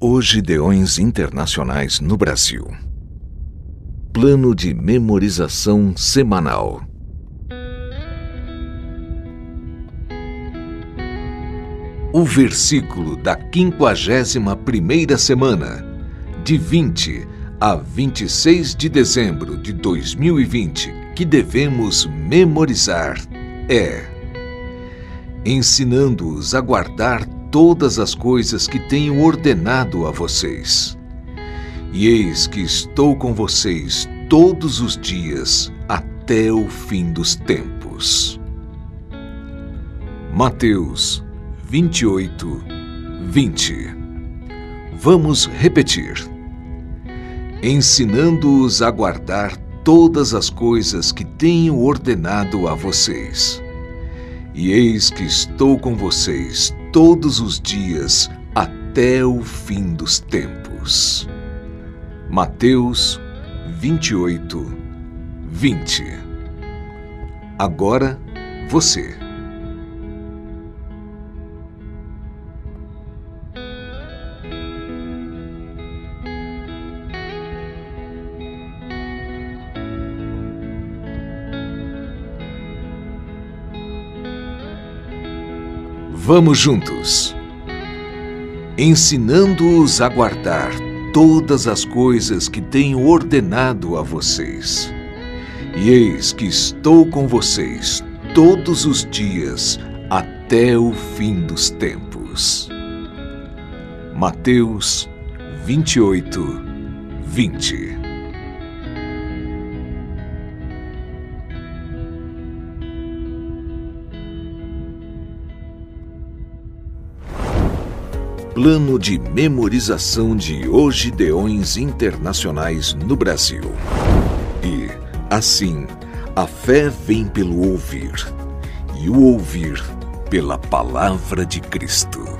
Hoje Deões Internacionais no Brasil. Plano de memorização semanal. O versículo da quinquagésima primeira semana, de 20 a 26 de dezembro de 2020, que devemos memorizar é: ensinando-os a guardar todas as coisas que tenho ordenado a vocês. E eis que estou com vocês todos os dias até o fim dos tempos. Mateus 28, 20 Vamos repetir. Ensinando-os a guardar todas as coisas que tenho ordenado a vocês. E eis que estou com vocês todos os dias até o fim dos tempos. Mateus 28, 20 Agora você. Vamos juntos. Ensinando-os a guardar todas as coisas que tenho ordenado a vocês. E eis que estou com vocês todos os dias até o fim dos tempos. Mateus 28, 20 Plano de memorização de Ogideões Internacionais no Brasil. E, assim, a fé vem pelo ouvir, e o ouvir pela palavra de Cristo.